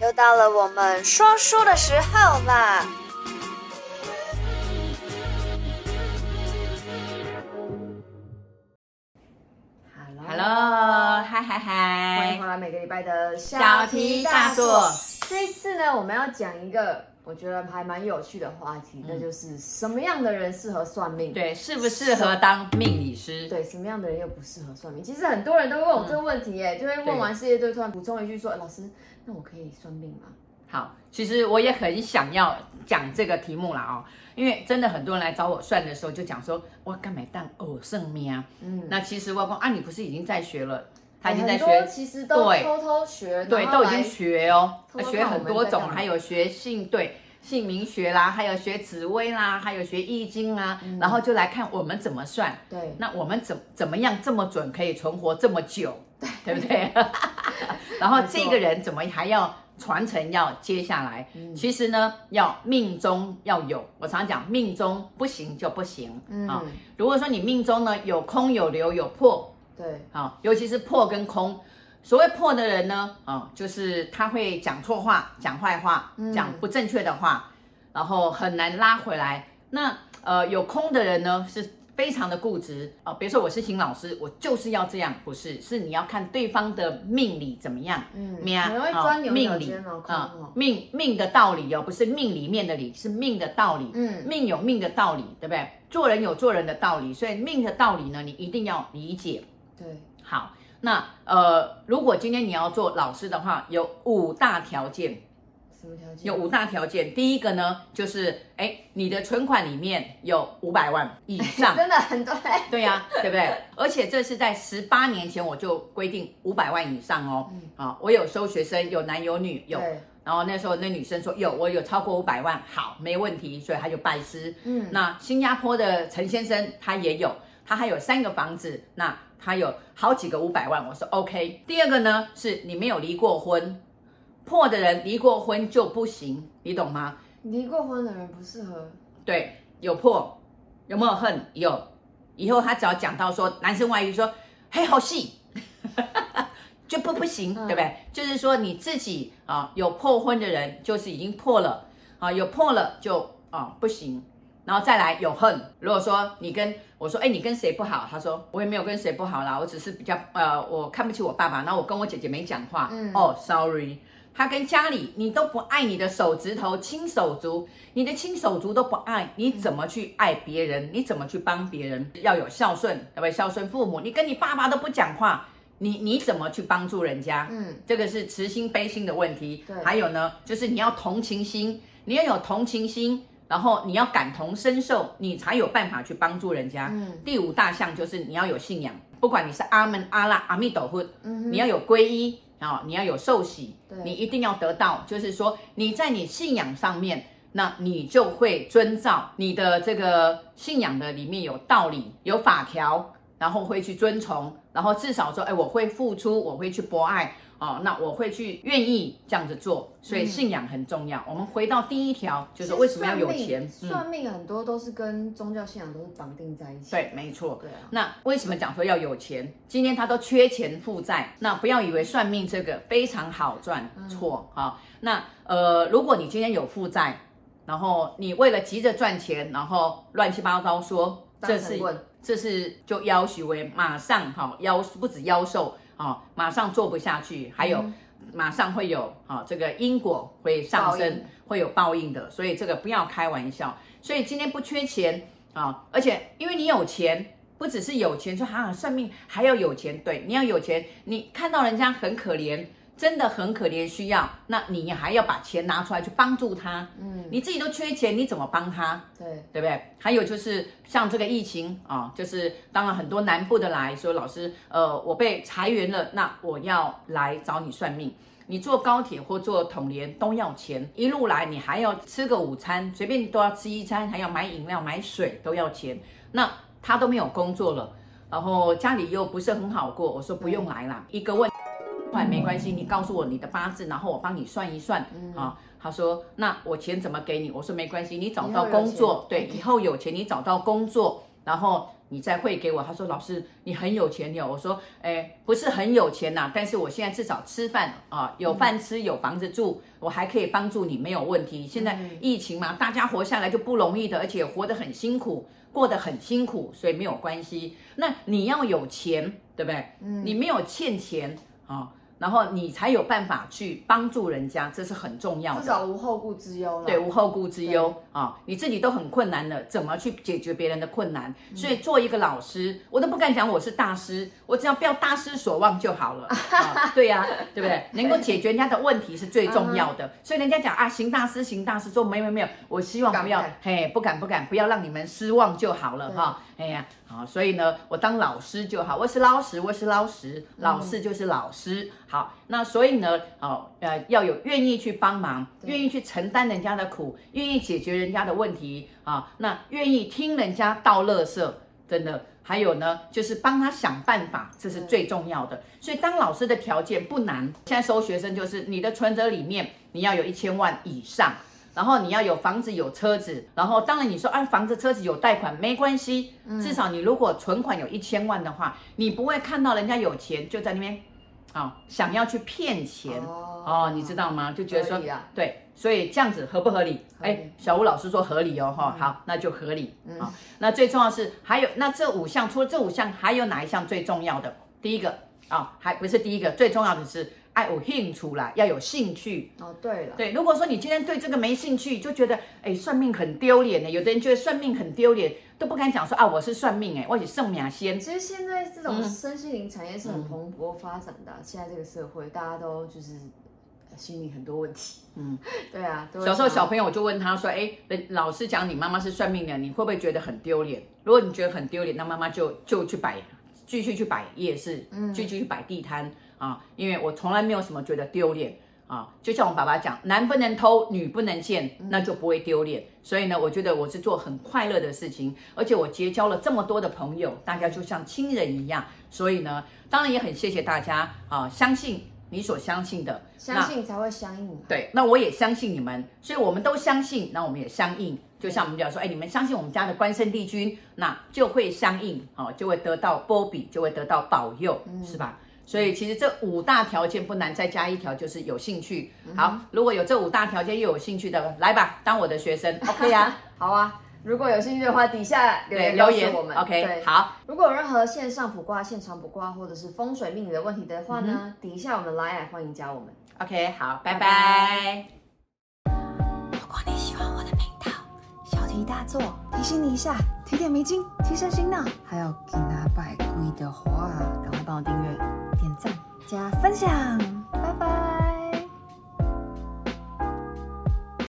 又到了我们说书的时候啦！Hello，嗨嗨嗨！欢迎回来每个礼拜的小题大做。这一次呢，我们要讲一个。我觉得还蛮有趣的话题，那、嗯、就是什么样的人适合算命？对，适不适合当命理师？对，什么样的人又不适合算命？其实很多人都会问我这个问题，耶、嗯，就会问完事业，就突然补充一句说：“老师，那我可以算命吗？”好，其实我也很想要讲这个题目啦哦，因为真的很多人来找我算的时候，就讲说：“我干买当偶圣命啊。”嗯，那其实我讲啊，你不是已经在学了？他已经在学，其实都偷偷学，对，都已经学哦，偷偷学很多种，还有学姓对。姓名学啦，还有学紫微啦，还有学易经啊、嗯，然后就来看我们怎么算。对，那我们怎怎么样这么准，可以存活这么久，对，对不对？然后这个人怎么还要传承，要接下来？其实呢，要命中要有。我常常讲，命中不行就不行啊。如果说你命中呢有空有流有破，对，好、哦，尤其是破跟空。所谓破的人呢，啊、哦，就是他会讲错话、讲坏话、讲不正确的话，嗯、然后很难拉回来。那呃，有空的人呢，是非常的固执啊、哦。比如说我是邢老师，我就是要这样，不是，是你要看对方的命理怎么样，嗯，命啊，命理啊，命命的道理哦，不是命里面的理，是命的道理，嗯，命有命的道理，对不对？做人有做人的道理，所以命的道理呢，你一定要理解。对，好。那呃，如果今天你要做老师的话，有五大条件。什么条件？有五大条件。第一个呢，就是哎，你的存款里面有五百万以 上，真的很多。对呀、啊，对不对？而且这是在十八年前我就规定五百万以上哦。嗯。啊，我有收学生，有男有女，有。然后那时候那女生说有，我有超过五百万，好，没问题，所以他就拜师。嗯。那新加坡的陈先生他也有，他还有三个房子，那。他有好几个五百万，我说 OK。第二个呢，是你没有离过婚，破的人离过婚就不行，你懂吗？离过婚的人不适合。对，有破，有没有恨？有。以后他只要讲到说男生外遇说，说嘿好戏，就不不行，对不对？就是说你自己啊有破婚的人，就是已经破了啊，有破了就啊不行。然后再来有恨，如果说你跟我说，哎，你跟谁不好？他说我也没有跟谁不好啦，我只是比较呃，我看不起我爸爸，然后我跟我姐姐没讲话。嗯，哦，sorry，他跟家里你都不爱你的手指头亲手足，你的亲手足都不爱，你怎么去爱别人？你怎么去帮别人？要有孝顺，对不对？孝顺父母，你跟你爸爸都不讲话，你你怎么去帮助人家？嗯，这个是慈心悲心的问题。对，还有呢，就是你要同情心，你要有同情心。然后你要感同身受，你才有办法去帮助人家。嗯，第五大项就是你要有信仰，不管你是阿门、阿拉、阿弥陀佛，嗯，你要有皈依啊，你要有受洗，你一定要得到。就是说你在你信仰上面，那你就会遵照你的这个信仰的里面有道理、有法条，然后会去遵从，然后至少说，哎，我会付出，我会去博爱。哦，那我会去愿意这样子做，所以信仰很重要。嗯、我们回到第一条，就是为什么要有钱？算命很多都是跟宗教信仰都是绑定在一起。对，没错。对啊。那为什么讲说要有钱？今天他都缺钱负债，那不要以为算命这个非常好赚，错啊。那呃，如果你今天有负债，然后你为了急着赚钱，然后乱七八糟说，这是这是就要求为马上哈夭、哦、不止夭寿。哦，马上做不下去，还有、嗯、马上会有啊、哦，这个因果会上升，会有报应的，所以这个不要开玩笑。所以今天不缺钱啊、哦，而且因为你有钱，不只是有钱，说哈算命还要有钱，对，你要有钱，你看到人家很可怜。真的很可怜，需要，那你还要把钱拿出来去帮助他，嗯，你自己都缺钱，你怎么帮他？对，对不对？还有就是像这个疫情啊，就是当然很多南部的来说，老师，呃，我被裁员了，那我要来找你算命。你坐高铁或坐统联都要钱，一路来你还要吃个午餐，随便都要吃一餐，还要买饮料、买水都要钱。那他都没有工作了，然后家里又不是很好过，我说不用来了，一个问。没关系，你告诉我你的八字，然后我帮你算一算。嗯、啊，他说，那我钱怎么给你？我说没关系，你找到工作，对，以后有钱你找到工作，然后你再汇给我。他说：“老师，你很有钱哟。”我说：“哎，不是很有钱呐，但是我现在至少吃饭啊，有饭吃，有房子住，我还可以帮助你，没有问题。现在疫情嘛，大家活下来就不容易的，而且活得很辛苦，过得很辛苦，所以没有关系。那你要有钱，对不对？嗯你没有欠钱啊。”然后你才有办法去帮助人家，这是很重要的。至少无后顾之忧了。对，无后顾之忧啊、哦！你自己都很困难了，怎么去解决别人的困难？嗯、所以做一个老师，我都不敢讲我是大师，我只要不要大失所望就好了。哦、对呀、啊，对不对？能够解决人家的问题是最重要的。所以人家讲啊，行大师，行大师，说没有没有，我希望不要，不嘿，不敢不敢，不要让你们失望就好了哈。哎呀，好，所以呢，我当老师就好，我是老师，我是老师，老师就是老师。好，那所以呢，哦，呃，要有愿意去帮忙，愿意去承担人家的苦，愿意解决人家的问题啊，那愿意听人家倒垃圾，真的，还有呢，就是帮他想办法，这是最重要的。所以当老师的条件不难，现在收学生就是你的存折里面你要有一千万以上。然后你要有房子有车子，然后当然你说啊，房子车子有贷款没关系，至少你如果存款有一千万的话，你不会看到人家有钱就在那边，啊、哦，想要去骗钱哦，哦，你知道吗？就觉得说对，所以这样子合不合理？哎，小吴老师说合理哦，哈、嗯，好，那就合理啊、嗯哦。那最重要是还有那这五项，除了这五项，还有哪一项最重要的？第一个啊、哦，还不是第一个，最重要的是。爱有兴趣啦，要有兴趣哦。对了，对，如果说你今天对这个没兴趣，就觉得哎，算命很丢脸呢。有的人觉得算命很丢脸，都不敢讲说啊，我是算命哎，我是圣命仙。其实现在这种身心灵产业是很蓬勃发展的，嗯、现在这个社会大家都就是心里很多问题。嗯，对啊。小时候小朋友我就问他说，哎，老师讲你妈妈是算命的，你会不会觉得很丢脸？如果你觉得很丢脸，那妈妈就就去摆，继续去摆夜市，嗯，继续去摆地摊。啊，因为我从来没有什么觉得丢脸啊，就像我爸爸讲，男不能偷，女不能见，那就不会丢脸。所以呢，我觉得我是做很快乐的事情，而且我结交了这么多的朋友，大家就像亲人一样。所以呢，当然也很谢谢大家啊，相信你所相信的，相信才会相应。对，那我也相信你们，所以我们都相信，那我们也相应。就像我们讲说，哎，你们相信我们家的关圣帝君，那就会相应，哦，就会得到波比，就会得到保佑，是吧？所以其实这五大条件不难，再加一条就是有兴趣。好，如果有这五大条件又有兴趣的，来吧，当我的学生，OK 啊？好啊，如果有兴趣的话，底下留言留言我们，OK。好，如果有任何线上卜卦、现场卜卦或者是风水命理的问题的话呢，嗯、底下我们来欢迎加我们。OK，好，拜拜。拜拜。如果你喜欢我的频道，小题大做提醒你一下，提点迷津，提升心脑，还有给拿百贵的话，赶快帮我订阅。点赞加分享，拜拜。